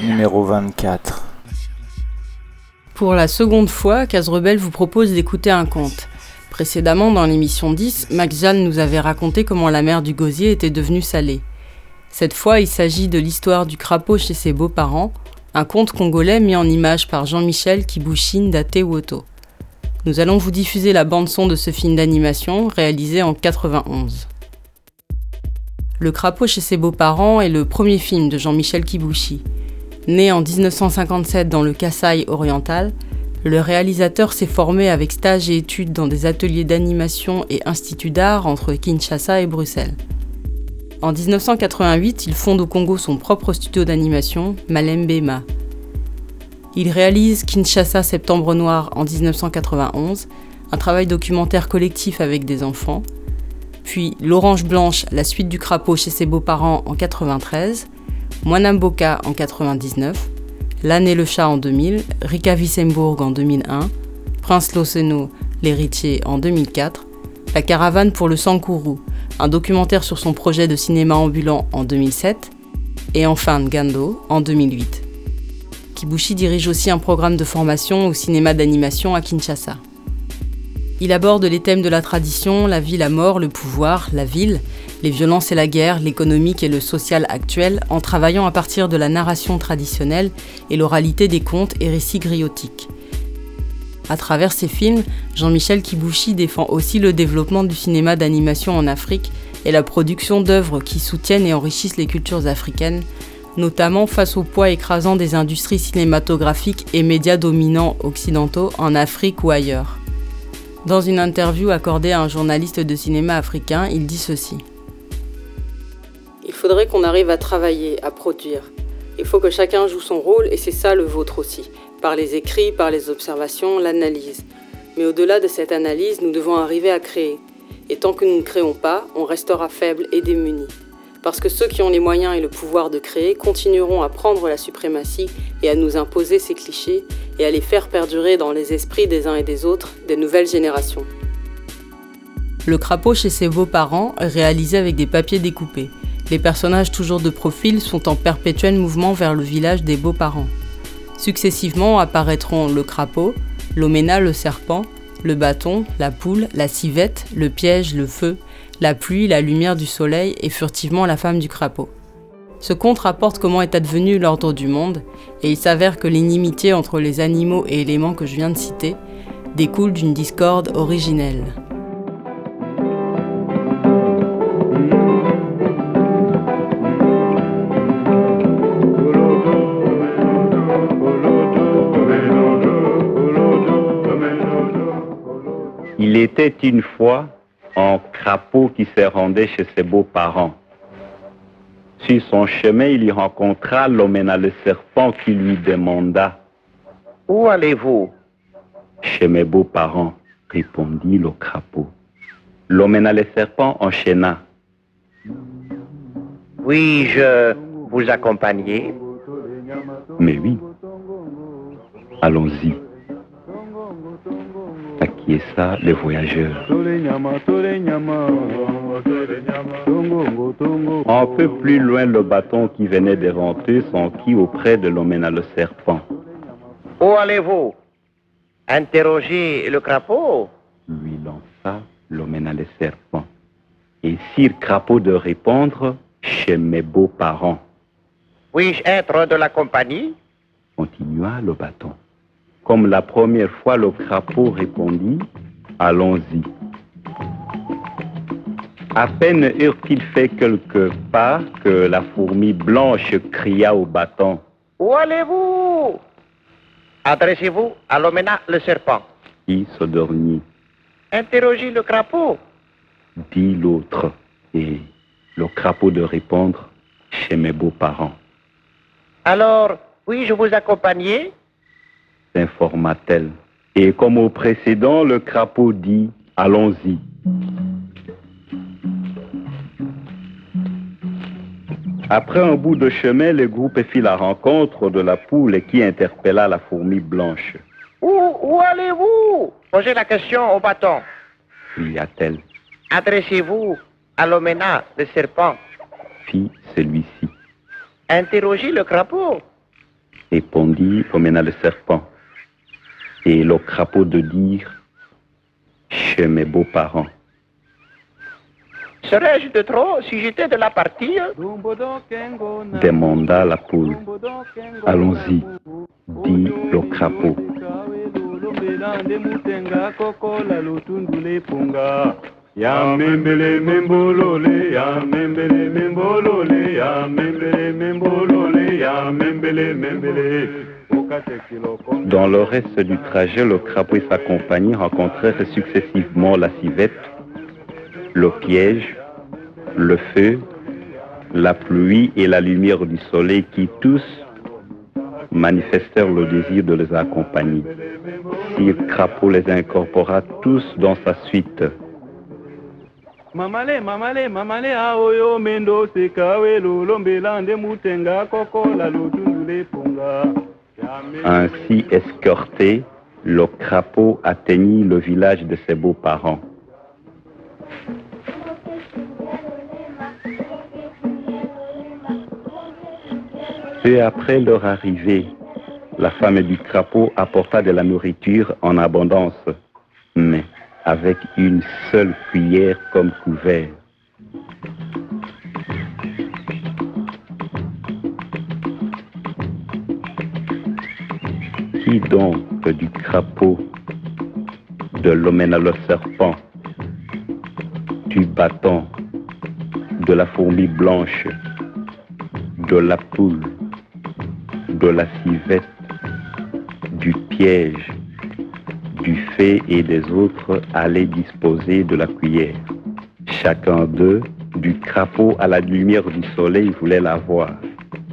Numéro 24. Pour la seconde fois, Case Rebelle vous propose d'écouter un conte. Précédemment, dans l'émission 10, Max Jeanne nous avait raconté comment la mer du gosier était devenue salée. Cette fois, il s'agit de l'histoire du crapaud chez ses beaux-parents, un conte congolais mis en image par Jean-Michel Kibushin Woto. Nous allons vous diffuser la bande-son de ce film d'animation réalisé en 91. Le crapaud chez ses beaux-parents est le premier film de Jean-Michel Kibushi. Né en 1957 dans le Kassai oriental, le réalisateur s'est formé avec stage et études dans des ateliers d'animation et instituts d'art entre Kinshasa et Bruxelles. En 1988, il fonde au Congo son propre studio d'animation, Malembema. Il réalise Kinshasa Septembre Noir en 1991, un travail documentaire collectif avec des enfants, puis L'Orange Blanche, la suite du crapaud chez ses beaux-parents en 93, Moinamboka en 99, L'âne et le chat en 2000, Rika Wissembourg en 2001, Prince Loseno, l'héritier en 2004, La caravane pour le Sankourou, un documentaire sur son projet de cinéma ambulant en 2007, et enfin Ngando en 2008. Kibushi dirige aussi un programme de formation au cinéma d'animation à Kinshasa. Il aborde les thèmes de la tradition, la vie, la mort, le pouvoir, la ville, les violences et la guerre, l'économique et le social actuel, en travaillant à partir de la narration traditionnelle et l'oralité des contes et récits griotiques. À travers ses films, Jean-Michel Kibushi défend aussi le développement du cinéma d'animation en Afrique et la production d'œuvres qui soutiennent et enrichissent les cultures africaines, notamment face au poids écrasant des industries cinématographiques et médias dominants occidentaux en Afrique ou ailleurs. Dans une interview accordée à un journaliste de cinéma africain, il dit ceci. Il faudrait qu'on arrive à travailler, à produire. Il faut que chacun joue son rôle et c'est ça le vôtre aussi, par les écrits, par les observations, l'analyse. Mais au-delà de cette analyse, nous devons arriver à créer. Et tant que nous ne créons pas, on restera faible et démuni. Parce que ceux qui ont les moyens et le pouvoir de créer continueront à prendre la suprématie et à nous imposer ces clichés et à les faire perdurer dans les esprits des uns et des autres des nouvelles générations. Le crapaud chez ses beaux-parents est réalisé avec des papiers découpés. Les personnages toujours de profil sont en perpétuel mouvement vers le village des beaux-parents. Successivement apparaîtront le crapaud, l'oména le serpent, le bâton, la poule, la civette, le piège, le feu, la pluie, la lumière du soleil et furtivement la femme du crapaud. Ce conte rapporte comment est advenu l'ordre du monde, et il s'avère que l'inimitié entre les animaux et éléments que je viens de citer découle d'une discorde originelle. Était une fois un crapaud qui se rendait chez ses beaux-parents. Sur son chemin, il y rencontra l'hoména le serpent qui lui demanda Où allez-vous? Chez mes beaux-parents, répondit le crapaud. L'hoména le serpent enchaîna. Oui-je vous accompagner? Mais oui. Allons-y ça, les voyageurs. Un peu plus loin, le bâton qui venait de rentrer s'enquit auprès de l'homme le serpent. Où allez-vous? Interroger le crapaud Lui lança l'homme le serpent. Et sire crapaud de répondre chez mes beaux-parents. Puis-je être de la compagnie? Continua le bâton. Comme la première fois, le crapaud répondit Allons-y. À peine eurent-ils fait quelques pas que la fourmi blanche cria au bâton Où allez-vous? Adressez-vous à l'hoména le serpent. Il s'endormit. Interrogez le crapaud. Dit l'autre. Et le crapaud de répondre Chez mes beaux-parents. Alors, puis-je vous accompagner? S'informa-t-elle. Et comme au précédent, le crapaud dit Allons-y. Après un bout de chemin, le groupe fit la rencontre de la poule qui interpella la fourmi blanche. Où, où allez-vous? Posez la question au bâton. Cria-t-elle. Adressez-vous à l'oména, le serpent. Fit celui-ci. Interrogez le crapaud. Répondit l'oména le serpent. Et le crapaud de dire Chez mes beaux-parents. Serais-je de trop si j'étais de la partie? Demanda la poule. Allons-y, dit le crapaud. Ya membele membolole, ya membele membolole, ya membele membolole, ya membele membele. Dans le reste du trajet, le crapaud et sa compagnie rencontrèrent successivement la civette, le piège, le feu, la pluie et la lumière du soleil qui tous manifestèrent le désir de les accompagner. Sire Crapaud les incorpora tous dans sa suite. Ainsi escorté, le crapaud atteignit le village de ses beaux-parents. Peu après leur arrivée, la femme du crapaud apporta de la nourriture en abondance, mais avec une seule cuillère comme couvert. Donc du crapaud, de l'omène le serpent, du bâton, de la fourmi blanche, de la poule, de la civette, du piège, du fait et des autres allaient disposer de la cuillère. Chacun d'eux, du crapaud à la lumière du soleil, voulait la voir.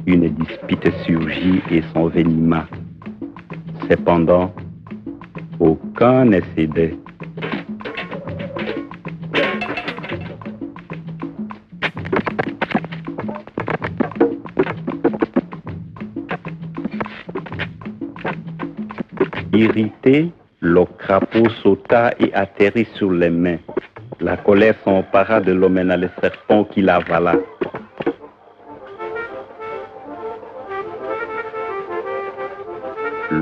Une dispute surgit et s'envenima. Cependant, aucun ne cédait. Irrité, le crapaud sauta et atterrit sur les mains. La colère s'empara de l'homme le serpent qui l'avala.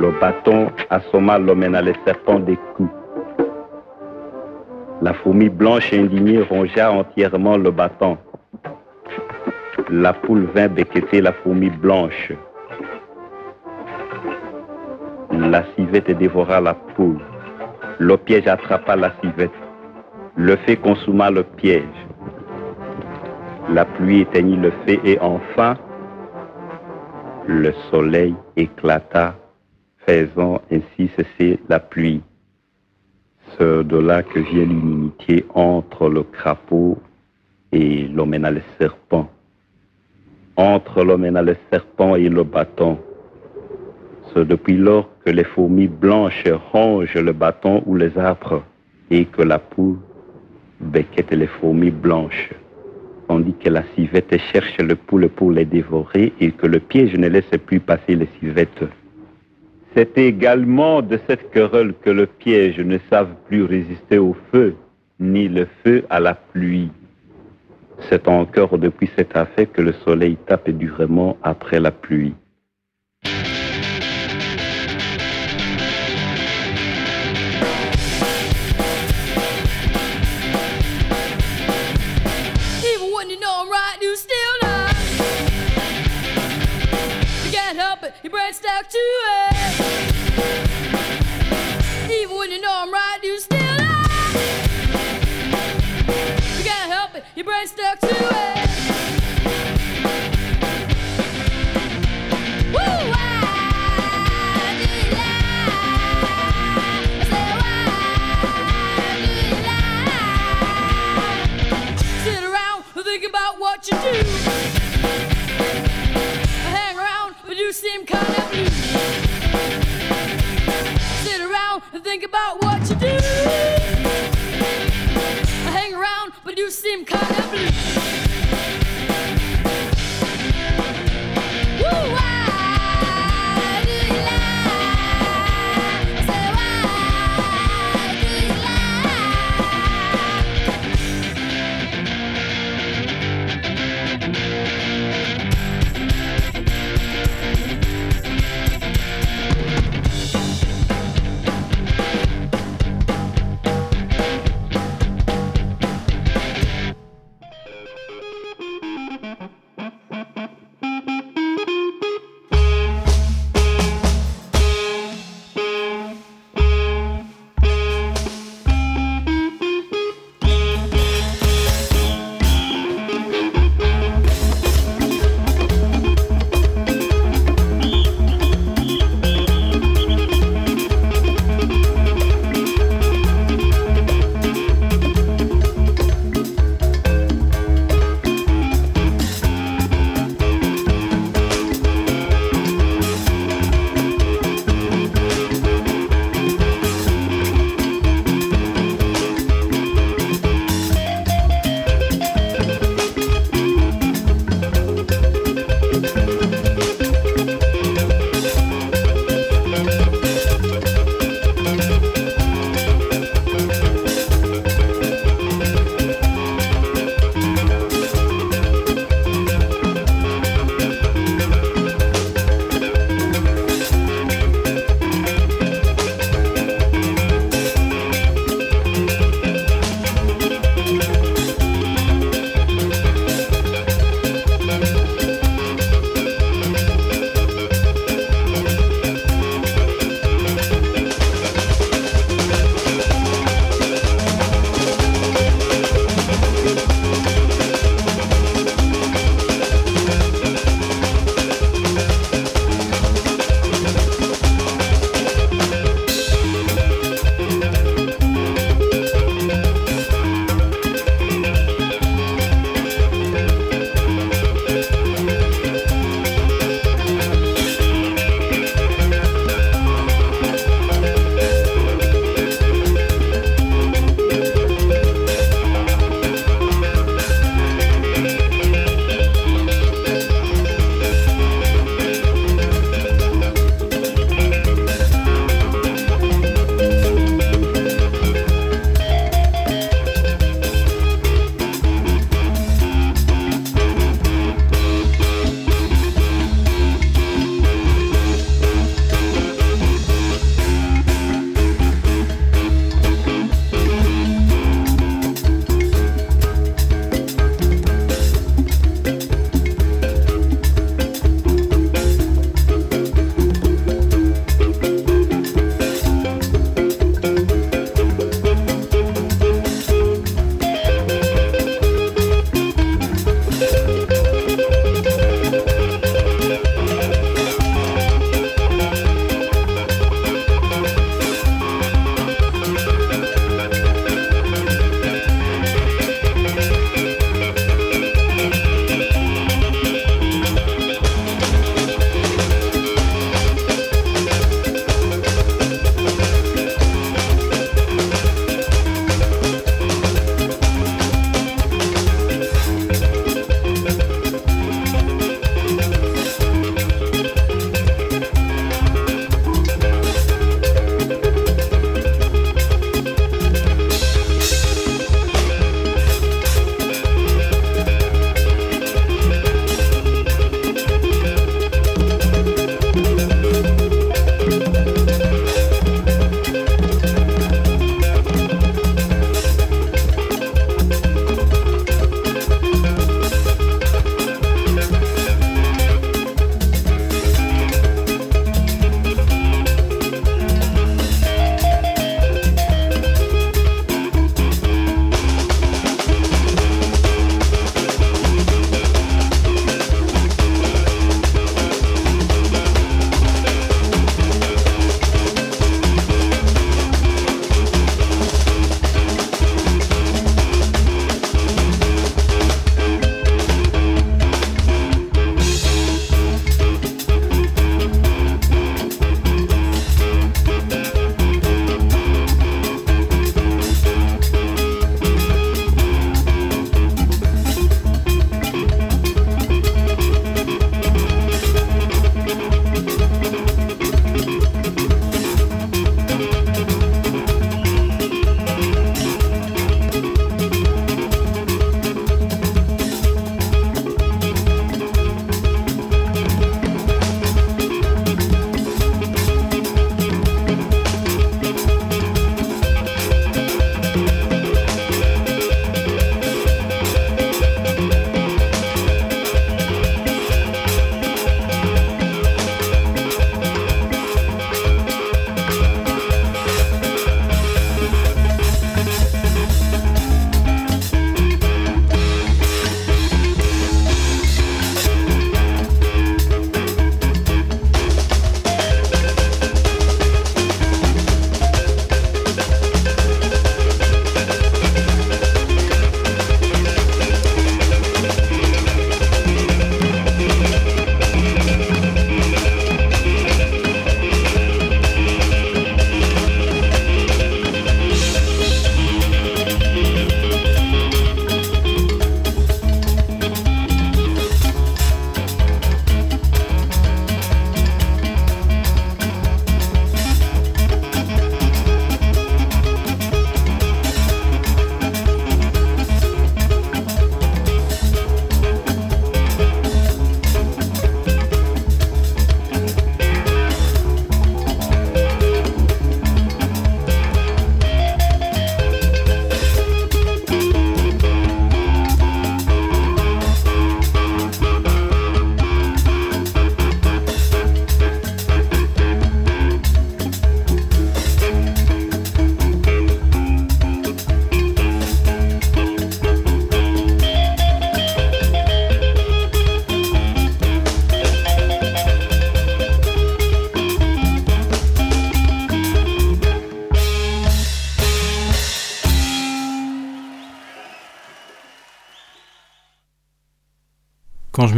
Le bâton assomma l'homme le serpent des coups. La fourmi blanche indignée rongea entièrement le bâton. La poule vint becqueter la fourmi blanche. La civette dévora la poule. Le piège attrapa la civette. Le feu consuma le piège. La pluie éteignit le feu et enfin, le soleil éclata, ainsi cesser la pluie. C'est de là que vient l'inimitié entre le crapaud et l'homme le serpent. Entre l'homme le serpent et le bâton. C'est depuis lors que les fourmis blanches rongent le bâton ou les arbres et que la poule becquette les fourmis blanches, tandis que la civette cherche le poule pour les dévorer et que le piège ne laisse plus passer les civettes. C'est également de cette querelle que le piège ne savent plus résister au feu, ni le feu à la pluie. C'est encore depuis cette affaire que le soleil tape durement après la pluie. You to.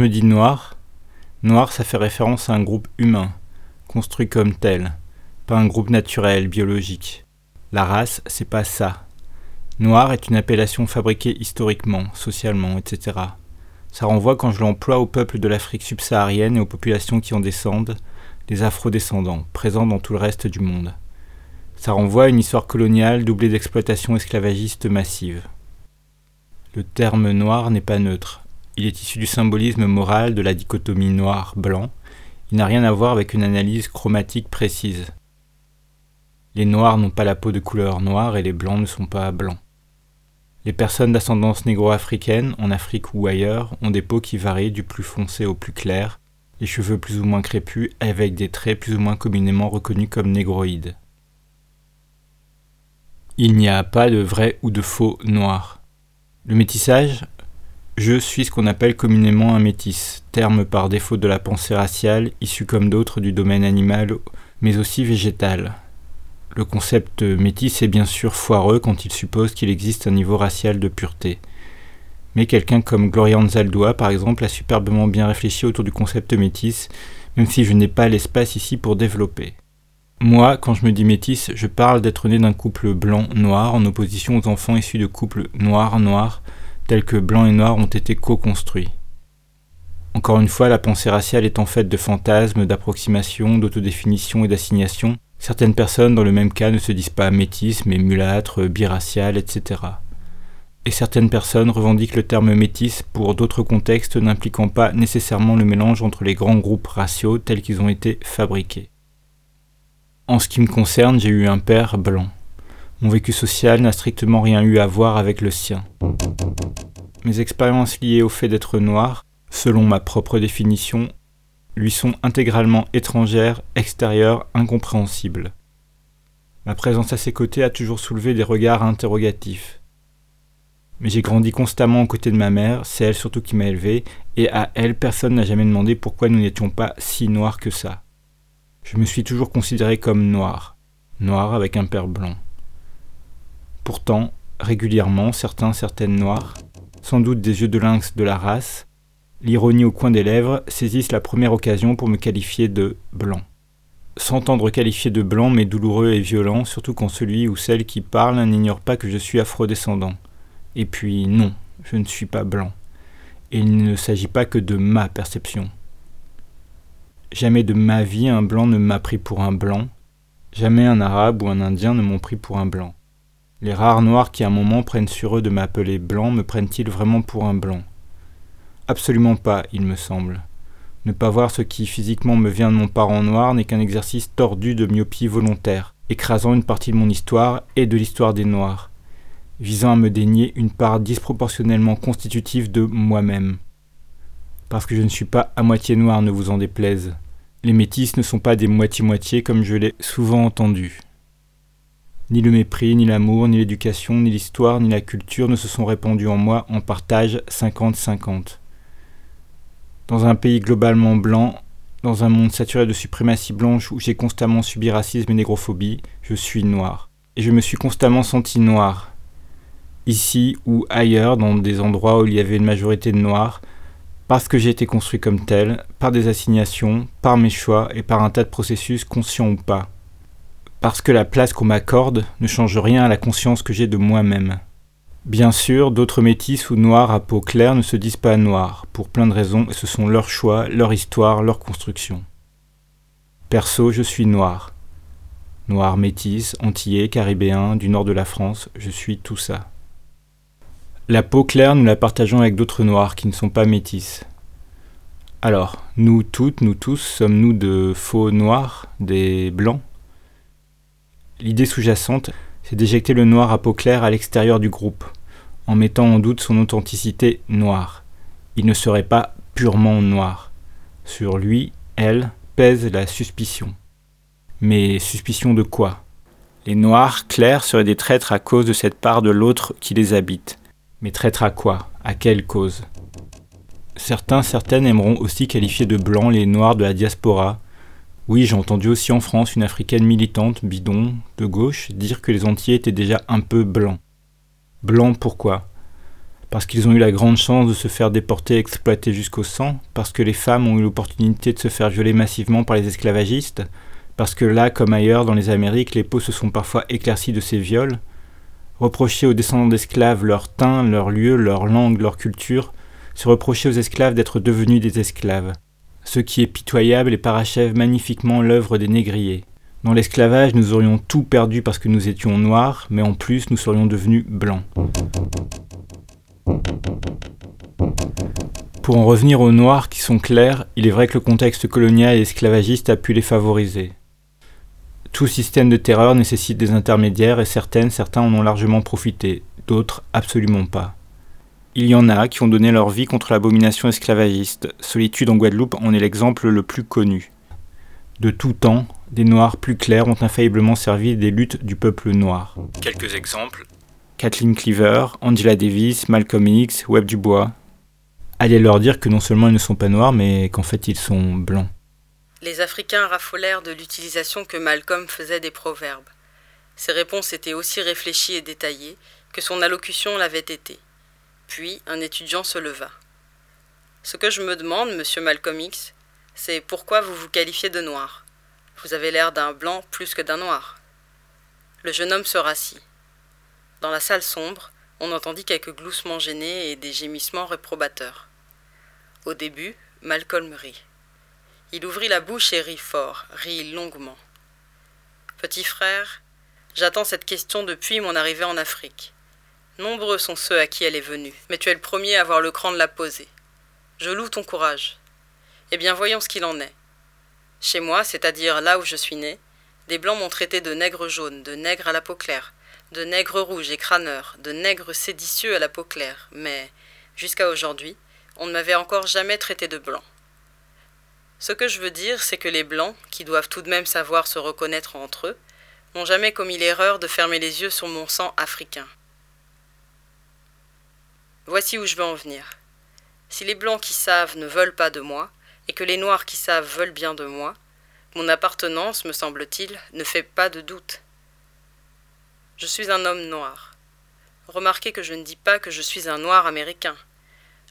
Je me dis noir, noir ça fait référence à un groupe humain, construit comme tel, pas un groupe naturel, biologique. La race, c'est pas ça. Noir est une appellation fabriquée historiquement, socialement, etc. Ça renvoie quand je l'emploie au peuple de l'Afrique subsaharienne et aux populations qui en descendent, les afro-descendants, présents dans tout le reste du monde. Ça renvoie à une histoire coloniale doublée d'exploitation esclavagiste massive. Le terme noir n'est pas neutre. Il est issu du symbolisme moral de la dichotomie noir-blanc. Il n'a rien à voir avec une analyse chromatique précise. Les noirs n'ont pas la peau de couleur noire et les blancs ne sont pas blancs. Les personnes d'ascendance négro-africaine, en Afrique ou ailleurs, ont des peaux qui varient du plus foncé au plus clair, les cheveux plus ou moins crépus avec des traits plus ou moins communément reconnus comme négroïdes. Il n'y a pas de vrai ou de faux noir. Le métissage, je suis ce qu'on appelle communément un métis, terme par défaut de la pensée raciale, issu comme d'autres du domaine animal, mais aussi végétal. Le concept métis est bien sûr foireux quand il suppose qu'il existe un niveau racial de pureté. Mais quelqu'un comme Gloria Anzaldúa, par exemple, a superbement bien réfléchi autour du concept métis, même si je n'ai pas l'espace ici pour développer. Moi, quand je me dis métis, je parle d'être né d'un couple blanc-noir en opposition aux enfants issus de couples noir-noir, tels que blanc et noir ont été co-construits. Encore une fois, la pensée raciale est en fait de fantasmes, d'approximations, d'autodéfinition et d'assignation. Certaines personnes, dans le même cas, ne se disent pas métis, mais mulâtres, biraciales, etc. Et certaines personnes revendiquent le terme métis pour d'autres contextes n'impliquant pas nécessairement le mélange entre les grands groupes raciaux tels qu'ils ont été fabriqués. En ce qui me concerne, j'ai eu un père blanc. Mon vécu social n'a strictement rien eu à voir avec le sien. Mes expériences liées au fait d'être noir, selon ma propre définition, lui sont intégralement étrangères, extérieures, incompréhensibles. Ma présence à ses côtés a toujours soulevé des regards interrogatifs. Mais j'ai grandi constamment aux côtés de ma mère, c'est elle surtout qui m'a élevé, et à elle personne n'a jamais demandé pourquoi nous n'étions pas si noirs que ça. Je me suis toujours considéré comme noir, noir avec un père blanc. Pourtant, régulièrement, certains, certaines noirs, sans doute des yeux de lynx de la race, l'ironie au coin des lèvres, saisissent la première occasion pour me qualifier de blanc. S'entendre qualifier de blanc m'est douloureux et violent, surtout quand celui ou celle qui parle n'ignore pas que je suis afrodescendant. Et puis non, je ne suis pas blanc. Et il ne s'agit pas que de ma perception. Jamais de ma vie un blanc ne m'a pris pour un blanc, jamais un arabe ou un indien ne m'ont pris pour un blanc. Les rares noirs qui à un moment prennent sur eux de m'appeler blanc me prennent-ils vraiment pour un blanc? Absolument pas, il me semble. Ne pas voir ce qui physiquement me vient de mon parent noir n'est qu'un exercice tordu de myopie volontaire, écrasant une partie de mon histoire et de l'histoire des noirs, visant à me dénier une part disproportionnellement constitutive de moi-même. Parce que je ne suis pas à moitié noir, ne vous en déplaise. Les métis ne sont pas des moitié-moitié comme je l'ai souvent entendu. Ni le mépris, ni l'amour, ni l'éducation, ni l'histoire, ni la culture ne se sont répandus en moi en partage 50-50. Dans un pays globalement blanc, dans un monde saturé de suprématie blanche où j'ai constamment subi racisme et négrophobie, je suis noir. Et je me suis constamment senti noir. Ici ou ailleurs, dans des endroits où il y avait une majorité de noirs, parce que j'ai été construit comme tel, par des assignations, par mes choix et par un tas de processus conscients ou pas parce que la place qu'on m'accorde ne change rien à la conscience que j'ai de moi-même. Bien sûr, d'autres métis ou noirs à peau claire ne se disent pas noirs, pour plein de raisons, et ce sont leurs choix, leur histoire, leur construction. Perso, je suis noir. Noir métis, antillais, caribéen, du nord de la France, je suis tout ça. La peau claire, nous la partageons avec d'autres noirs qui ne sont pas métis. Alors, nous toutes, nous tous, sommes-nous de faux noirs, des blancs? L'idée sous-jacente, c'est d'éjecter le noir à peau claire à l'extérieur du groupe, en mettant en doute son authenticité noire. Il ne serait pas purement noir. Sur lui, elle, pèse la suspicion. Mais suspicion de quoi? Les noirs clairs seraient des traîtres à cause de cette part de l'autre qui les habite. Mais traîtres à quoi? À quelle cause? Certains, certaines aimeront aussi qualifier de blancs les noirs de la diaspora, oui, j'ai entendu aussi en France une africaine militante, bidon, de gauche, dire que les Antillais étaient déjà un peu blancs. Blancs pourquoi? Parce qu'ils ont eu la grande chance de se faire déporter et exploiter jusqu'au sang, parce que les femmes ont eu l'opportunité de se faire violer massivement par les esclavagistes, parce que là, comme ailleurs dans les Amériques, les peaux se sont parfois éclaircies de ces viols, reprocher aux descendants d'esclaves leur teint, leur lieu, leur langue, leur culture, se reprocher aux esclaves d'être devenus des esclaves. Ce qui est pitoyable et parachève magnifiquement l'œuvre des négriers. Dans l'esclavage, nous aurions tout perdu parce que nous étions noirs, mais en plus nous serions devenus blancs. Pour en revenir aux noirs qui sont clairs, il est vrai que le contexte colonial et esclavagiste a pu les favoriser. Tout système de terreur nécessite des intermédiaires et certaines, certains en ont largement profité, d'autres absolument pas. Il y en a qui ont donné leur vie contre l'abomination esclavagiste. Solitude en Guadeloupe en est l'exemple le plus connu. De tout temps, des noirs plus clairs ont infailliblement servi des luttes du peuple noir. Quelques exemples Kathleen Cleaver, Angela Davis, Malcolm X, Webb Dubois. Allez leur dire que non seulement ils ne sont pas noirs, mais qu'en fait ils sont blancs. Les Africains raffolèrent de l'utilisation que Malcolm faisait des proverbes. Ses réponses étaient aussi réfléchies et détaillées que son allocution l'avait été. Puis un étudiant se leva. Ce que je me demande, monsieur Malcolm X, c'est pourquoi vous vous qualifiez de noir? Vous avez l'air d'un blanc plus que d'un noir. Le jeune homme se rassit. Dans la salle sombre, on entendit quelques gloussements gênés et des gémissements réprobateurs. Au début, Malcolm rit. Il ouvrit la bouche et rit fort, rit longuement. Petit frère, j'attends cette question depuis mon arrivée en Afrique. Nombreux sont ceux à qui elle est venue, mais tu es le premier à avoir le cran de la poser. Je loue ton courage. Eh bien, voyons ce qu'il en est. Chez moi, c'est-à-dire là où je suis né, des blancs m'ont traité de nègre jaune, de nègre à la peau claire, de nègre rouge et crâneur, de nègre séditieux à la peau claire, mais, jusqu'à aujourd'hui, on ne m'avait encore jamais traité de blanc. Ce que je veux dire, c'est que les blancs, qui doivent tout de même savoir se reconnaître entre eux, n'ont jamais commis l'erreur de fermer les yeux sur mon sang africain. Voici où je veux en venir. Si les blancs qui savent ne veulent pas de moi, et que les noirs qui savent veulent bien de moi, mon appartenance, me semble-t-il, ne fait pas de doute. Je suis un homme noir. Remarquez que je ne dis pas que je suis un noir américain.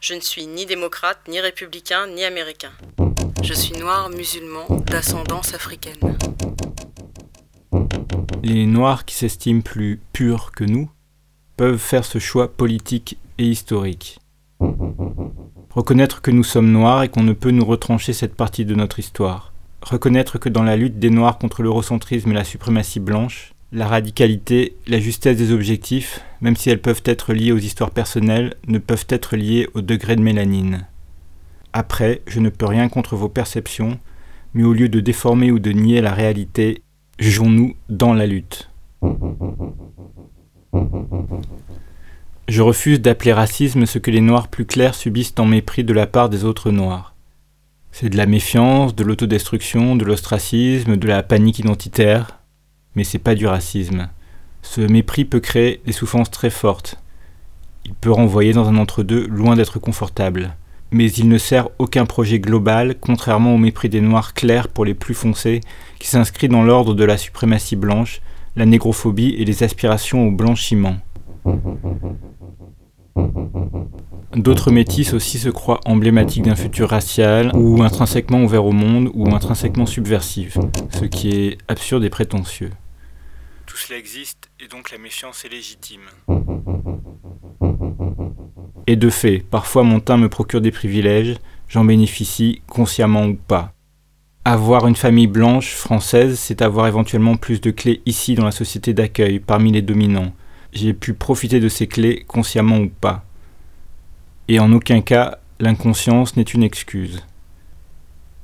Je ne suis ni démocrate, ni républicain, ni américain. Je suis noir musulman d'ascendance africaine. Les noirs qui s'estiment plus purs que nous peuvent faire ce choix politique et historique. Reconnaître que nous sommes noirs et qu'on ne peut nous retrancher cette partie de notre histoire. Reconnaître que dans la lutte des noirs contre l'eurocentrisme et la suprématie blanche, la radicalité, la justesse des objectifs, même si elles peuvent être liées aux histoires personnelles, ne peuvent être liées au degré de mélanine. Après, je ne peux rien contre vos perceptions, mais au lieu de déformer ou de nier la réalité, jugeons-nous dans la lutte. Je refuse d'appeler racisme ce que les noirs plus clairs subissent en mépris de la part des autres noirs. C'est de la méfiance, de l'autodestruction, de l'ostracisme, de la panique identitaire, mais c'est pas du racisme. Ce mépris peut créer des souffrances très fortes. Il peut renvoyer dans un entre-deux loin d'être confortable. Mais il ne sert aucun projet global, contrairement au mépris des noirs clairs pour les plus foncés, qui s'inscrit dans l'ordre de la suprématie blanche, la négrophobie et les aspirations au blanchiment. D'autres métis aussi se croient emblématiques d'un futur racial, ou intrinsèquement ouvert au monde, ou intrinsèquement subversif, ce qui est absurde et prétentieux. Tout cela existe, et donc la méfiance est légitime. Et de fait, parfois mon teint me procure des privilèges, j'en bénéficie, consciemment ou pas. Avoir une famille blanche, française, c'est avoir éventuellement plus de clés ici dans la société d'accueil, parmi les dominants. J'ai pu profiter de ces clés, consciemment ou pas. Et en aucun cas, l'inconscience n'est une excuse.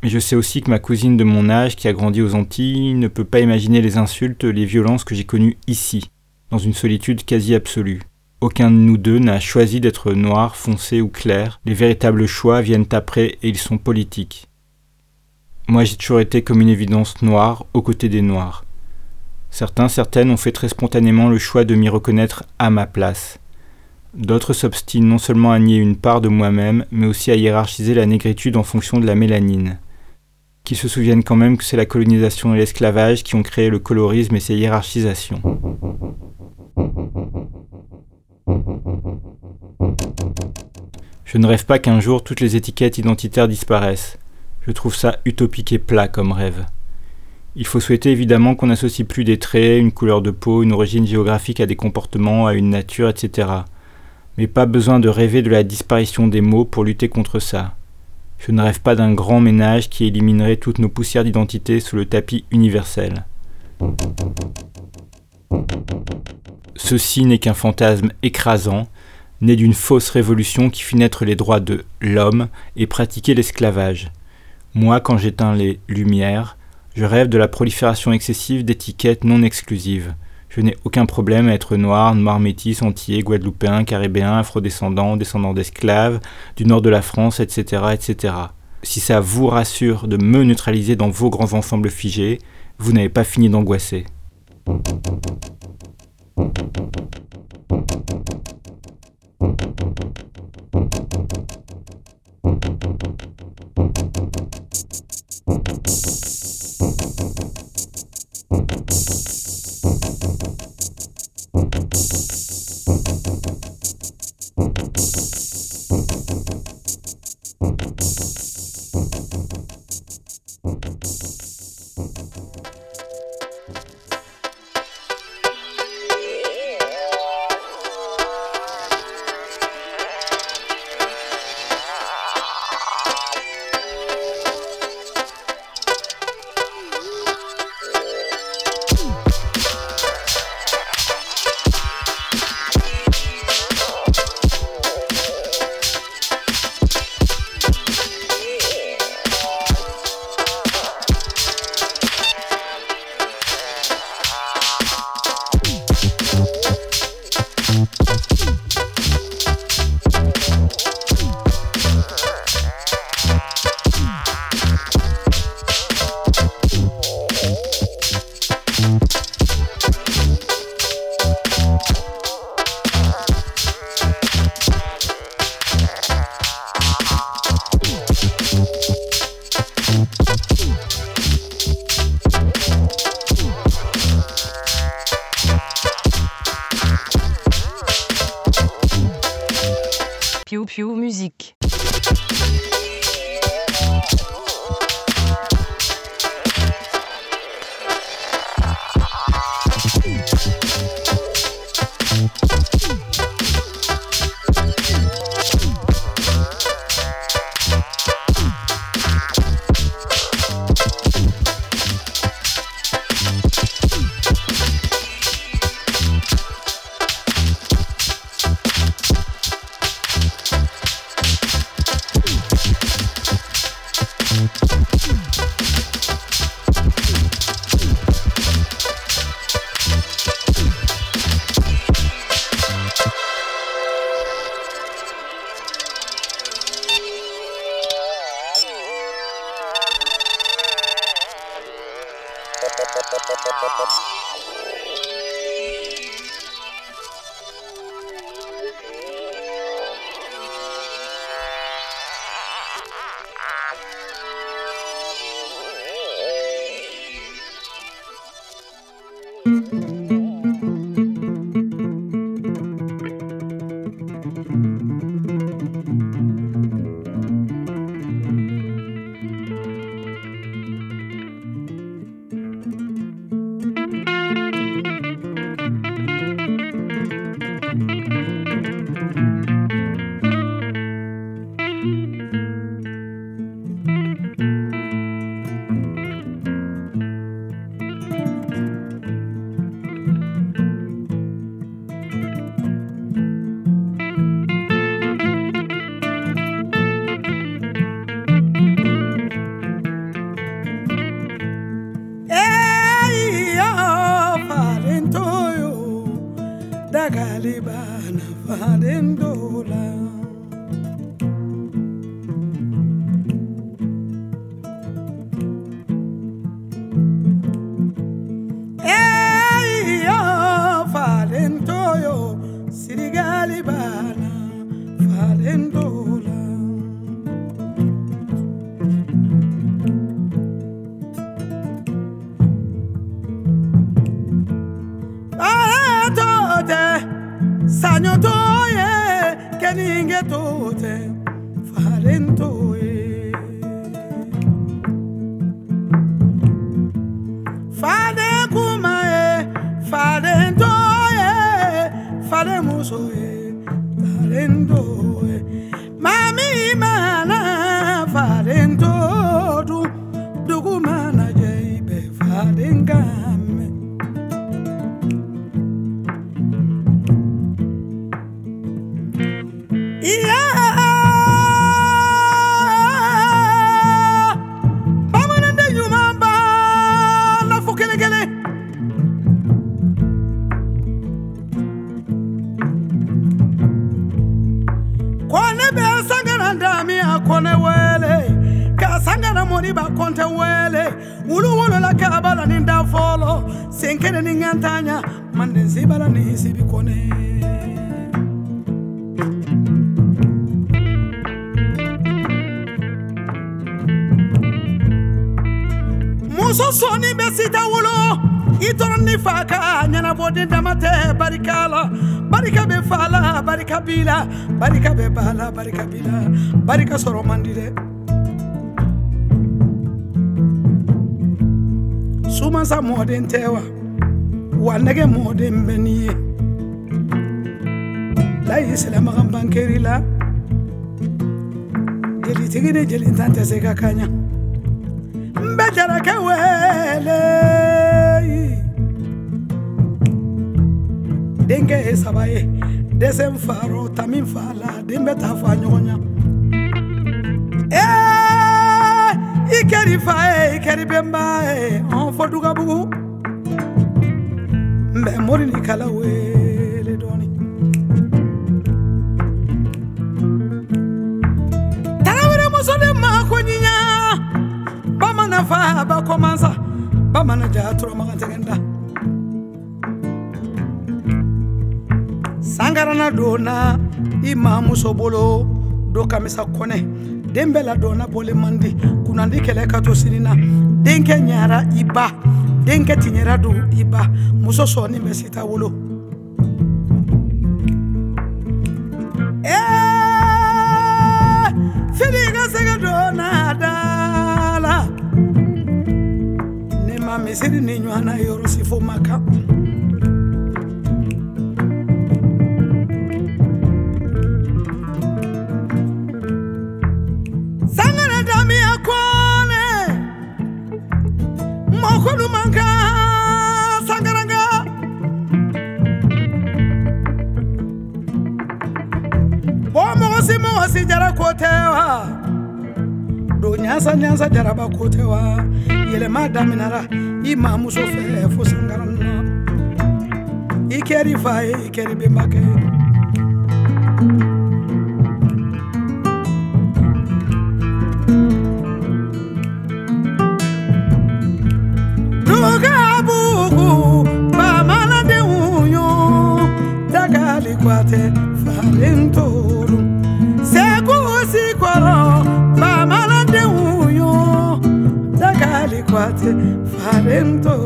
Mais je sais aussi que ma cousine de mon âge, qui a grandi aux Antilles, ne peut pas imaginer les insultes, les violences que j'ai connues ici, dans une solitude quasi absolue. Aucun de nous deux n'a choisi d'être noir, foncé ou clair. Les véritables choix viennent après et ils sont politiques. Moi j'ai toujours été comme une évidence noire aux côtés des noirs. Certains, certaines ont fait très spontanément le choix de m'y reconnaître à ma place. D'autres s'obstinent non seulement à nier une part de moi-même, mais aussi à hiérarchiser la négritude en fonction de la mélanine. Qui se souviennent quand même que c'est la colonisation et l'esclavage qui ont créé le colorisme et ses hiérarchisations. Je ne rêve pas qu'un jour toutes les étiquettes identitaires disparaissent. Je trouve ça utopique et plat comme rêve. Il faut souhaiter évidemment qu'on n'associe plus des traits, une couleur de peau, une origine géographique à des comportements, à une nature, etc. Mais pas besoin de rêver de la disparition des mots pour lutter contre ça. Je ne rêve pas d'un grand ménage qui éliminerait toutes nos poussières d'identité sous le tapis universel. Ceci n'est qu'un fantasme écrasant, né d'une fausse révolution qui fit naître les droits de l'homme et pratiquer l'esclavage. Moi, quand j'éteins les lumières, je rêve de la prolifération excessive d'étiquettes non exclusives. Je n'ai aucun problème à être noir, noir métis, antillais, guadeloupéen, caribéen, afrodescendant, descendant d'esclaves, du nord de la France, etc., etc. Si ça vous rassure de me neutraliser dans vos grands ensembles figés, vous n'avez pas fini d'angoisser. B'i la barika bɛ ba la barika b'i la barika sɔrɔ man di dɛ sumansa mɔden tɛ wa wa nɛgɛ mɔden bɛ n'i ye layi silamagan bankeri la jelitigi ni jelitan tɛ se ka kaɲa n bɛ jarakɛ wele denkɛ ye saba ye dɛsɛ n faro tami fa la den bɛ taa fa ɲɔgɔn ɲa ee i kɛri fa ye i kɛri bɛnba ye ɔn fɔ dugabugu n bɛ mori ni kala wele dɔɔni tarawele muso de ma ko ɲiɲa bamanan fa ba kɔmansa bamanan ja turamagan tɛgɛnda sangarana donna i mamuso bolo do kamisa kɔnɛ den bɛɛ ladonna bɔle mandi kunandi kɛlɛ ka to sinina denkɛ ɲara i ba denkɛ tiɲɛra do i ba muso sɔɔni bɛ sita wolo Eh, fili ka sɛgɛ donna da la ne ma misiri ni ɲɔgɔnna yɔrɔ si fo ma kan ɲasa ɲasa jaraba ko tɛ wa yɛlɛma daminɛra i mamuso fɛ fo sangarana i kɛri fa ye i kɛri benbakɛ ye farento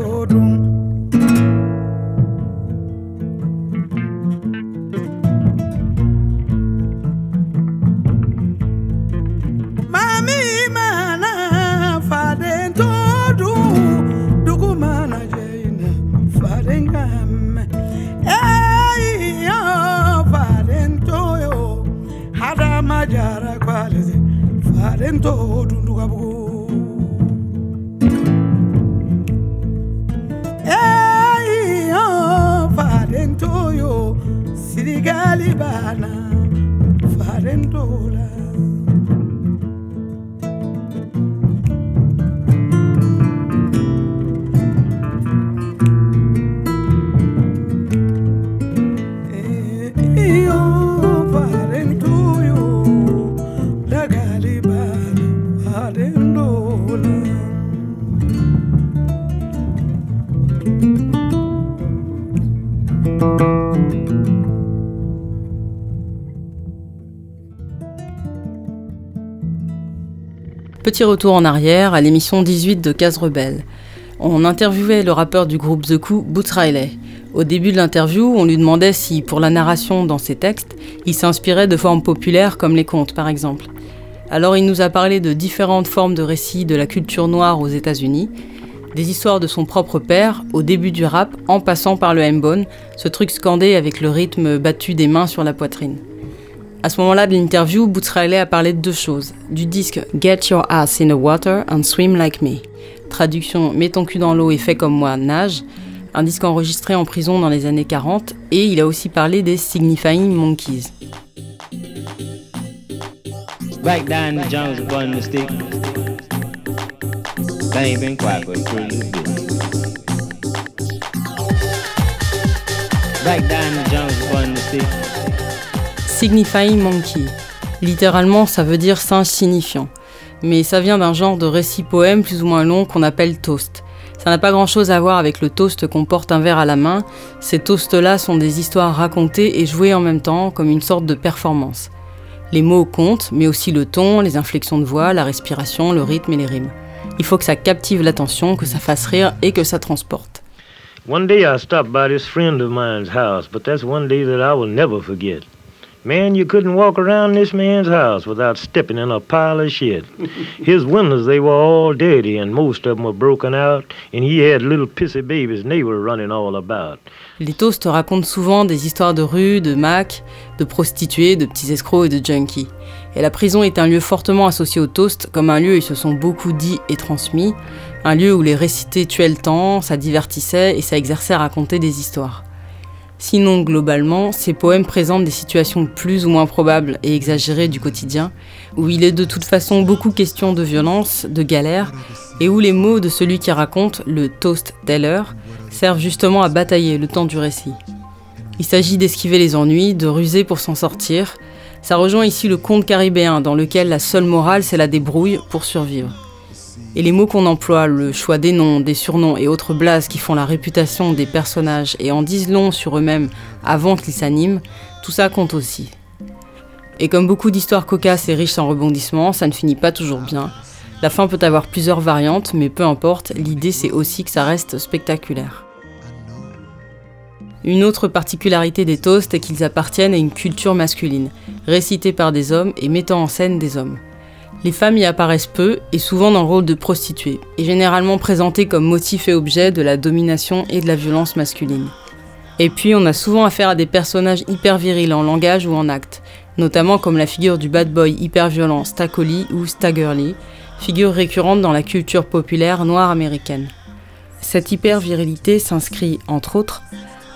Petit retour en arrière à l'émission 18 de Case Rebelle. On interviewait le rappeur du groupe The Coup, Boots Riley. Au début de l'interview, on lui demandait si, pour la narration dans ses textes, il s'inspirait de formes populaires comme les contes par exemple. Alors il nous a parlé de différentes formes de récits de la culture noire aux États-Unis, des histoires de son propre père, au début du rap, en passant par le M-bone, ce truc scandé avec le rythme battu des mains sur la poitrine. À ce moment-là de l'interview, Boots Riley a parlé de deux choses. Du disque Get Your Ass in the Water and Swim Like Me. Traduction Mets ton cul dans l'eau et fais comme moi, nage. Un disque enregistré en prison dans les années 40. Et il a aussi parlé des Signifying Monkeys. Back down the jungle bit. Back down the jungle. Signifying Monkey. Littéralement, ça veut dire singe signifiant. Mais ça vient d'un genre de récit-poème plus ou moins long qu'on appelle toast. Ça n'a pas grand-chose à voir avec le toast qu'on porte un verre à la main. Ces toasts-là sont des histoires racontées et jouées en même temps comme une sorte de performance. Les mots comptent, mais aussi le ton, les inflexions de voix, la respiration, le rythme et les rimes. Il faut que ça captive l'attention, que ça fasse rire et que ça transporte. Man, you couldn't walk around this man's house without stepping in a pile of shit. His windows, they were all dirty, and most of them were broken out, and he had little pissy babies, and they were running all about. Les toasts racontent souvent des histoires de rue, de mac, de prostituées, de petits escrocs et de junkies. Et la prison est un lieu fortement associé au toast, comme un lieu où ils se sont beaucoup dit et transmis, un lieu où les récités tuaient le temps, ça divertissait et ça exerçait à raconter des histoires. Sinon, globalement, ces poèmes présentent des situations plus ou moins probables et exagérées du quotidien, où il est de toute façon beaucoup question de violence, de galère, et où les mots de celui qui raconte, le toast teller, servent justement à batailler le temps du récit. Il s'agit d'esquiver les ennuis, de ruser pour s'en sortir. Ça rejoint ici le conte caribéen, dans lequel la seule morale c'est la débrouille pour survivre. Et les mots qu'on emploie, le choix des noms, des surnoms et autres blases qui font la réputation des personnages et en disent long sur eux-mêmes avant qu'ils s'animent, tout ça compte aussi. Et comme beaucoup d'histoires cocasses et riches en rebondissements, ça ne finit pas toujours bien. La fin peut avoir plusieurs variantes, mais peu importe, l'idée c'est aussi que ça reste spectaculaire. Une autre particularité des toasts est qu'ils appartiennent à une culture masculine, récités par des hommes et mettant en scène des hommes. Les femmes y apparaissent peu et souvent dans le rôle de prostituées, et généralement présentées comme motif et objet de la domination et de la violence masculine. Et puis on a souvent affaire à des personnages hyper virils en langage ou en acte, notamment comme la figure du bad boy hyper violent Stacoli ou Staggerly, figure récurrente dans la culture populaire noire américaine. Cette hyper virilité s'inscrit, entre autres,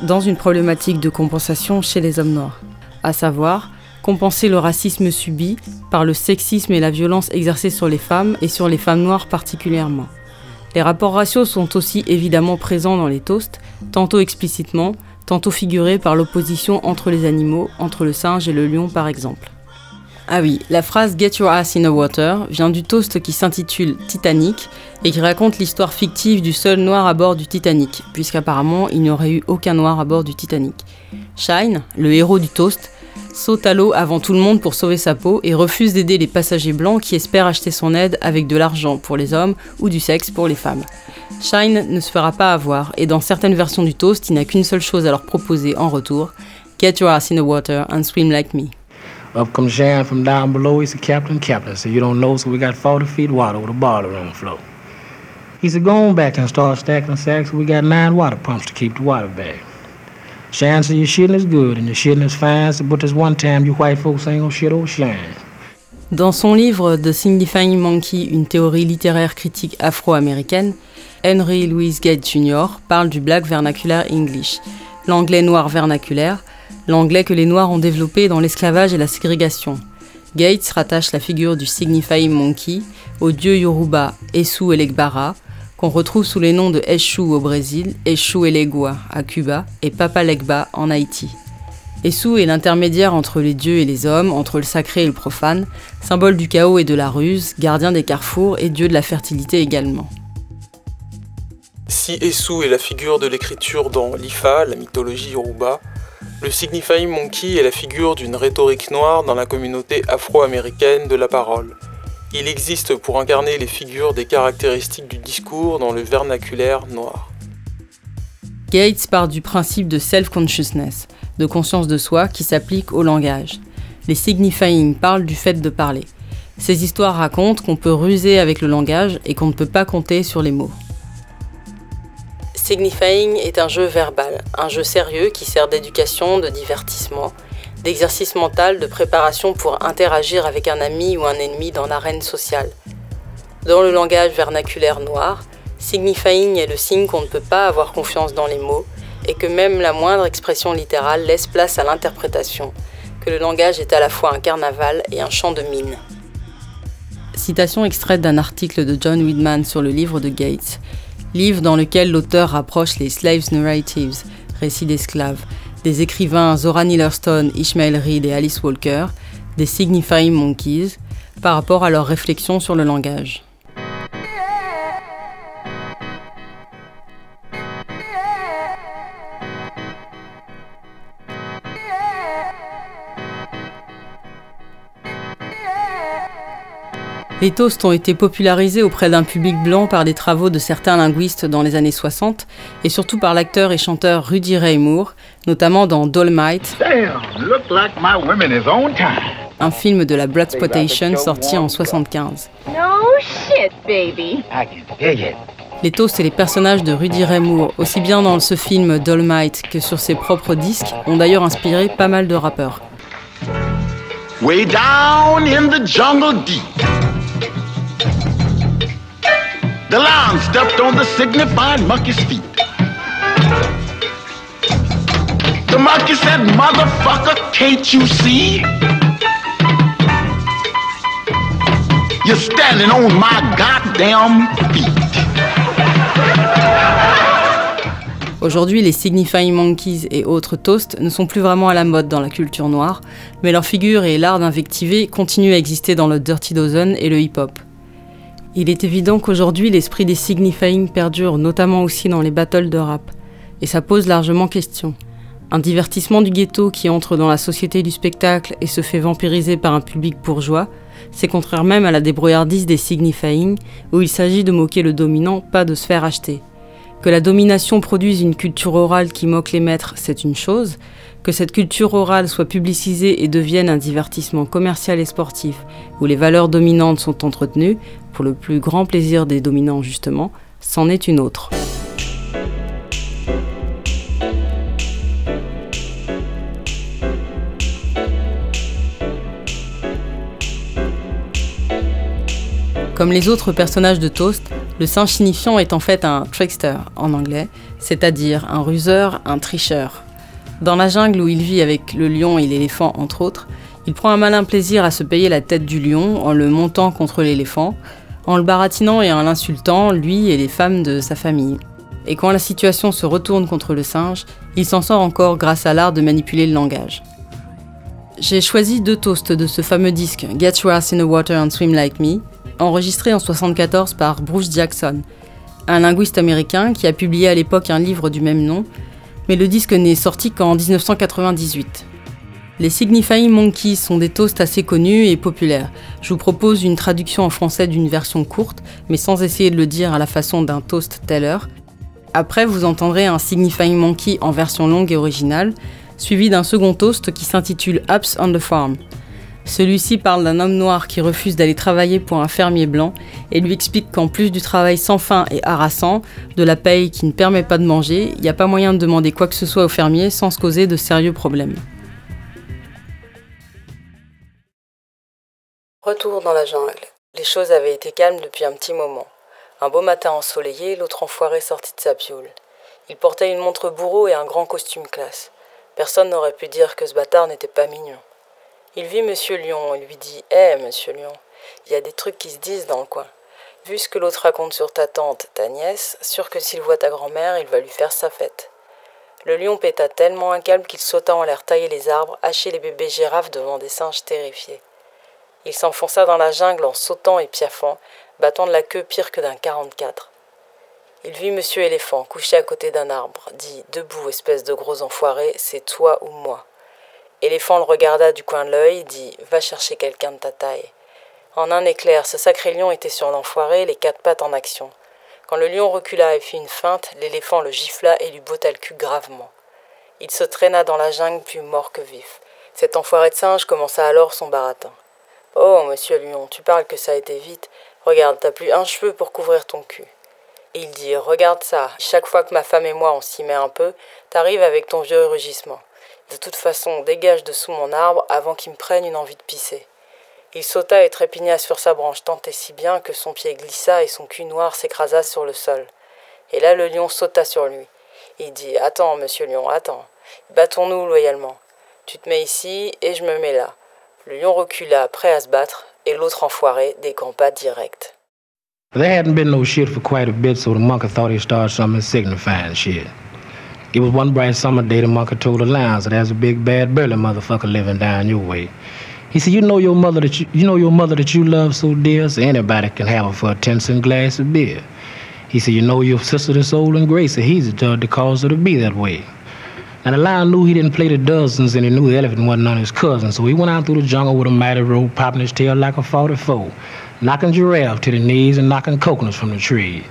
dans une problématique de compensation chez les hommes noirs, à savoir compenser le racisme subi par le sexisme et la violence exercée sur les femmes et sur les femmes noires particulièrement. Les rapports raciaux sont aussi évidemment présents dans les toasts, tantôt explicitement, tantôt figurés par l'opposition entre les animaux, entre le singe et le lion par exemple. Ah oui, la phrase Get your ass in the water vient du toast qui s'intitule Titanic et qui raconte l'histoire fictive du seul noir à bord du Titanic, puisqu'apparemment il n'y aurait eu aucun noir à bord du Titanic. Shine, le héros du toast, saute à l'eau avant tout le monde pour sauver sa peau et refuse d'aider les passagers blancs qui espèrent acheter son aide avec de l'argent pour les hommes ou du sexe pour les femmes. Shine ne se fera pas avoir et dans certaines versions du toast, il n'a qu'une seule chose à leur proposer en retour Get your ass in the water and swim like me. Up comes Sharon from down below. He said, Captain, Captain. So you don't know, so we got 40 feet water with a boiler on the floor. He said, go on back and start stacking sacks. We got nine water pumps to keep the water back. Your is good and your is but one time you white folks ain't shit. Dans son livre The Signifying Monkey, une théorie littéraire critique afro-américaine, Henry Louis Gates Jr. parle du Black Vernacular English, l'anglais noir vernaculaire, l'anglais que les Noirs ont développé dans l'esclavage et la ségrégation. Gates rattache la figure du Signifying Monkey au dieu Yoruba Essu Elegbara, qu'on retrouve sous les noms de Eshu au Brésil, Eshu Elegua à Cuba et Papa Legba en Haïti. Essu est l'intermédiaire entre les dieux et les hommes, entre le sacré et le profane, symbole du chaos et de la ruse, gardien des carrefours et dieu de la fertilité également. Si Essu est la figure de l'écriture dans l'Ifa, la mythologie yoruba, le Signifying Monkey est la figure d'une rhétorique noire dans la communauté afro-américaine de la parole. Il existe pour incarner les figures des caractéristiques du discours dans le vernaculaire noir. Gates part du principe de self-consciousness, de conscience de soi qui s'applique au langage. Les signifying parlent du fait de parler. Ces histoires racontent qu'on peut ruser avec le langage et qu'on ne peut pas compter sur les mots. Signifying est un jeu verbal, un jeu sérieux qui sert d'éducation, de divertissement, d'exercice mental, de préparation pour interagir avec un ami ou un ennemi dans l'arène sociale. Dans le langage vernaculaire noir, signifying est le signe qu'on ne peut pas avoir confiance dans les mots et que même la moindre expression littérale laisse place à l'interprétation, que le langage est à la fois un carnaval et un champ de mine. Citation extraite d'un article de John Widman sur le livre de Gates, livre dans lequel l'auteur rapproche les Slaves Narratives, récits d'esclaves, des écrivains Zora Neale Hurston, Ishmael Reed et Alice Walker, des Signifying Monkeys, par rapport à leurs réflexions sur le langage. Les toasts ont été popularisés auprès d'un public blanc par des travaux de certains linguistes dans les années 60 et surtout par l'acteur et chanteur Rudy Ray Moore, notamment dans like time. un film de la Blood Spotation sorti en 75. No shit, baby. I can dig it. Les toasts et les personnages de Rudy Ray Moore, aussi bien dans ce film Dolomite que sur ses propres disques, ont d'ailleurs inspiré pas mal de rappeurs. Way down in the jungle deep. The lion stepped on the signified monkey's feet. The monkey said, Motherfucker, can't you see? You're standing on my goddamn feet. Aujourd'hui, les Signifying Monkeys et autres toasts ne sont plus vraiment à la mode dans la culture noire, mais leur figure et l'art d'invectiver continuent à exister dans le Dirty Dozen et le hip-hop. Il est évident qu'aujourd'hui, l'esprit des Signifying perdure, notamment aussi dans les battles de rap. Et ça pose largement question. Un divertissement du ghetto qui entre dans la société du spectacle et se fait vampiriser par un public bourgeois, c'est contraire même à la débrouillardise des Signifying, où il s'agit de moquer le dominant, pas de se faire acheter. Que la domination produise une culture orale qui moque les maîtres, c'est une chose. Que cette culture orale soit publicisée et devienne un divertissement commercial et sportif, où les valeurs dominantes sont entretenues, pour le plus grand plaisir des dominants justement, c'en est une autre. Comme les autres personnages de Toast, le singe signifiant est en fait un trickster en anglais, c'est-à-dire un ruseur, un tricheur. Dans la jungle où il vit avec le lion et l'éléphant entre autres, il prend un malin plaisir à se payer la tête du lion en le montant contre l'éléphant, en le baratinant et en l'insultant, lui et les femmes de sa famille. Et quand la situation se retourne contre le singe, il s'en sort encore grâce à l'art de manipuler le langage. J'ai choisi deux toasts de ce fameux disque Get Your Ass in the Water and Swim Like Me, enregistré en 1974 par Bruce Jackson, un linguiste américain qui a publié à l'époque un livre du même nom, mais le disque n'est sorti qu'en 1998. Les Signifying Monkeys sont des toasts assez connus et populaires. Je vous propose une traduction en français d'une version courte, mais sans essayer de le dire à la façon d'un toast teller. Après, vous entendrez un Signifying Monkey en version longue et originale, suivi d'un second toast qui s'intitule Apps on the Farm. Celui-ci parle d'un homme noir qui refuse d'aller travailler pour un fermier blanc et lui explique qu'en plus du travail sans fin et harassant, de la paye qui ne permet pas de manger, il n'y a pas moyen de demander quoi que ce soit au fermier sans se causer de sérieux problèmes. Retour dans la jungle. Les choses avaient été calmes depuis un petit moment. Un beau matin ensoleillé, l'autre enfoiré sortit de sa pioule. Il portait une montre bourreau et un grand costume classe. Personne n'aurait pu dire que ce bâtard n'était pas mignon. Il vit Monsieur Lion et lui dit Hé, Monsieur Lion, il y a des trucs qui se disent dans le coin. Vu ce que l'autre raconte sur ta tante, ta nièce, sûr que s'il voit ta grand-mère, il va lui faire sa fête. Le lion péta tellement un câble qu'il sauta en l'air tailler les arbres, hacher les bébés girafes devant des singes terrifiés. Il s'enfonça dans la jungle en sautant et piaffant, battant de la queue pire que d'un 44. Il vit Monsieur Éléphant couché à côté d'un arbre, dit Debout, espèce de gros enfoiré, c'est toi ou moi. Éléphant le regarda du coin de l'œil, dit Va chercher quelqu'un de ta taille. En un éclair, ce sacré lion était sur l'enfoiré, les quatre pattes en action. Quand le lion recula et fit une feinte, l'éléphant le gifla et lui botta le cul gravement. Il se traîna dans la jungle plus mort que vif. Cet enfoiré de singe commença alors son baratin. Oh, monsieur Lion, tu parles que ça a été vite. Regarde, t'as plus un cheveu pour couvrir ton cul. Il dit Regarde ça, chaque fois que ma femme et moi on s'y met un peu, t'arrives avec ton vieux rugissement. De toute façon, dégage de sous mon arbre avant qu'il me prenne une envie de pisser. Il sauta et trépigna sur sa branche tant et si bien que son pied glissa et son cul noir s'écrasa sur le sol. Et là le lion sauta sur lui. Il dit Attends, monsieur lion, attends. Battons-nous loyalement. Tu te mets ici et je me mets là. Le lion recula, prêt à se battre, et l'autre enfoiré décampa direct. There hadn't been no shit for quite a bit, so the monkey thought he'd start something signifying shit. It was one bright summer day the monkey told the lion that there's a big bad burly motherfucker living down your way. He said, You know your mother that you, you know your mother that you love so dear, so anybody can have her for a ten cent glass of beer. He said, You know your sister that's old and gray, so he's the judge that caused her to be that way. The lion knew he didn't play the dozens and he knew the elephant wasn't of his cousins, so he went out through the jungle with a mighty rope, popping his tail like a 44, knocking giraffe to the knees and knocking coconuts from the tree.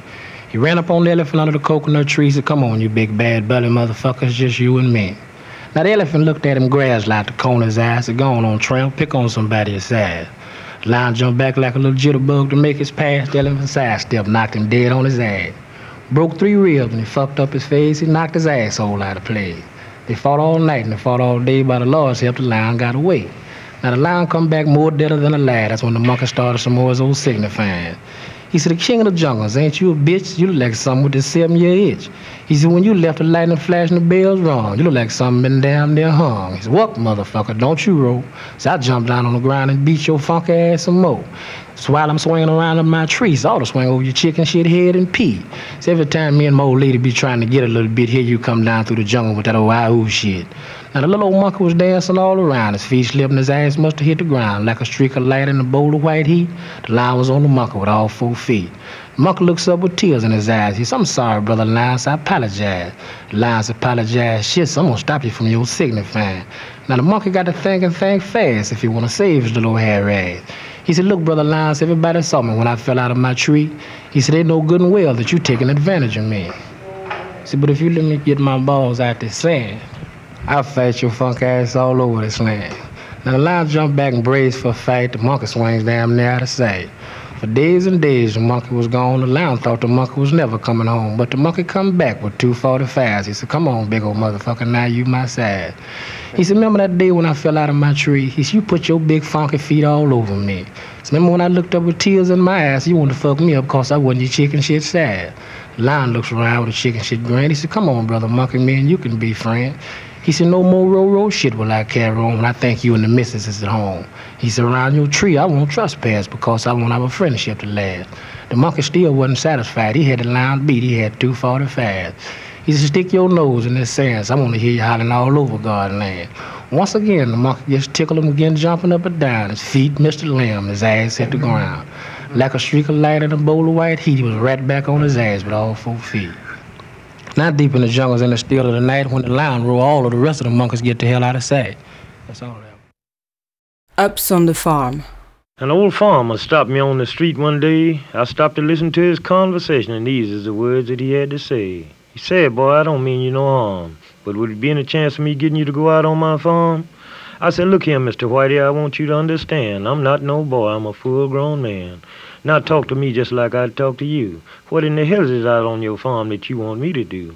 He ran up on the elephant under the coconut tree and said, Come on, you big bad belly motherfuckers, just you and me. Now the elephant looked at him, grass like the corner of his eyes, said, Go on, on tramp, pick on somebody aside. The lion jumped back like a little jitterbug to make his pass. The elephant sidestep knocked him dead on his ass. Broke three ribs and he fucked up his face. He knocked his asshole out of place. They fought all night and they fought all day. By the Lord's help, the lion got away. Now the lion come back more deader than alive. That's when the monkey started some more his old signifying. He said, the king of the jungles, ain't you a bitch? You look like something with this seven-year itch. He said, when you left the lightning flashing the bells rung, you look like something been damn near hung. He said, what, motherfucker, don't you roll. So I jumped down on the ground and beat your funky ass some more. So while I'm swinging around up my tree, so I ought to swing over your chicken shit head and pee. So every time me and my old lady be trying to get a little bit, here you come down through the jungle with that old wahoo shit. Now the little old monkey was dancing all around. His feet slipped and his ass must have hit the ground like a streak of light in a bowl of white heat. The lion was on the monkey with all four feet. The monkey looks up with tears in his eyes. He says, I'm sorry, brother Lion, I apologize. The lion said, apologize. Shit, so I'm gonna stop you from your signifying. Now the monkey got to think and think fast if he wanna save his little hairy ass. He said, Look, brother Lions, everybody saw me when I fell out of my tree. He said, They know good and well that you taking advantage of me. He said, But if you let me get my balls out this sand, I'll fight your funk ass all over this land. Now the lion jumped back and braced for a fight. The monkey swings damn near out of sight. For days and days the monkey was gone. The lion thought the monkey was never coming home. But the monkey come back with two 45s. He said, Come on, big old motherfucker, now you my side. He said, Remember that day when I fell out of my tree? He said, You put your big funky feet all over me. So remember when I looked up with tears in my eyes, you wanted to fuck me up because I wasn't your chicken shit sad. Lion looks around with a chicken shit grin. He said, Come on, brother monkey man, you can be friends. He said, No more row row shit will I carry on when I think you and the missus is at home. He said, Around your tree, I won't trespass because I want our friendship to last. The monkey still wasn't satisfied. He had the lion beat. He had two 45s. He said, Stick your nose in this sand. I want to hear you hollering all over Garden Land. Once again, the monkey just tickled him again, jumping up and down. His feet missed the limb. His ass hit the ground. Like a streak of light in a bowl of white heat, he was right back on his ass with all four feet. Now deep in the jungles in the still of the night, when the lion roar, all of the rest of the monkeys get the hell out of sight. That's all that. Ups on the farm. An old farmer stopped me on the street one day. I stopped to listen to his conversation, and these is the words that he had to say. He said, Boy, I don't mean you no harm, but would it be any chance of me getting you to go out on my farm? I said, Look here, Mr. Whitey, I want you to understand. I'm not no boy, I'm a full grown man. Now talk to me just like I'd talk to you. What in the hell is it out on your farm that you want me to do?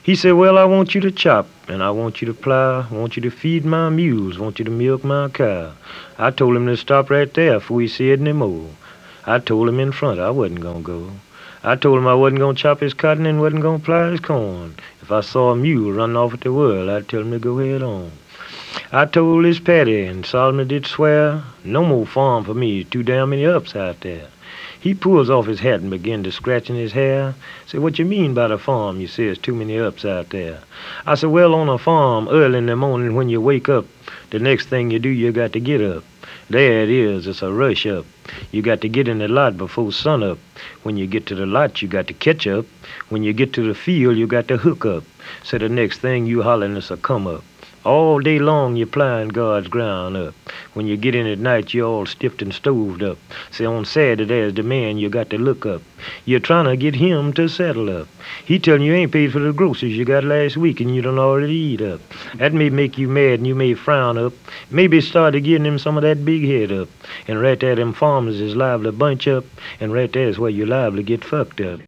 He said, Well, I want you to chop, and I want you to plow, I want you to feed my mules, I want you to milk my cow. I told him to stop right there before he said any more. I told him in front I wasn't gonna go. I told him I wasn't gonna chop his cotton and wasn't gonna plow his corn. If I saw a mule running off at the world, I'd tell him to go head on. I told his Patty, and solemnly did swear, no more farm for me, too damn many ups out there. He pulls off his hat and begin to scratching his hair. Say, what you mean by the farm? You say there's too many ups out there. I said, well, on a farm, early in the morning when you wake up, the next thing you do, you got to get up. There it is, it's a rush up. You got to get in the lot before sun up. When you get to the lot, you got to catch up. When you get to the field, you got to hook up. So the next thing you hollering is a come up. All day long you're plowing God's ground up. When you get in at night, you're all stiffed and stoved up. Say on Saturday there's the man you got to look up. You're trying to get him to settle up. He telling you ain't paid for the groceries you got last week and you done already eat up. That may make you mad and you may frown up. Maybe start to getting him some of that big head up. And right there them farmers is liable to bunch up. And right there is where you're liable to get fucked up.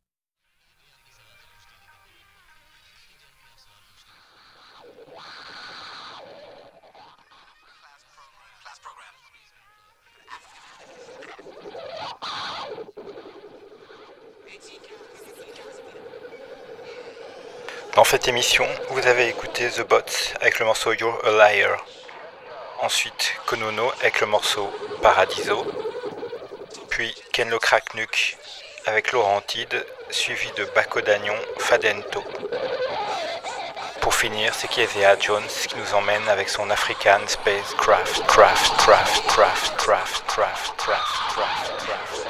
Dans cette émission, vous avez écouté The Bots avec le morceau You're a Liar. Ensuite, Konono avec le morceau Paradiso. Puis Ken le avec Laurentide, suivi de Baco d'Agnon Fadento. Pour finir, c'est Kezia Jones qui nous emmène avec son African Spacecraft, craft, craft, craft, craft, craft, craft, craft, craft.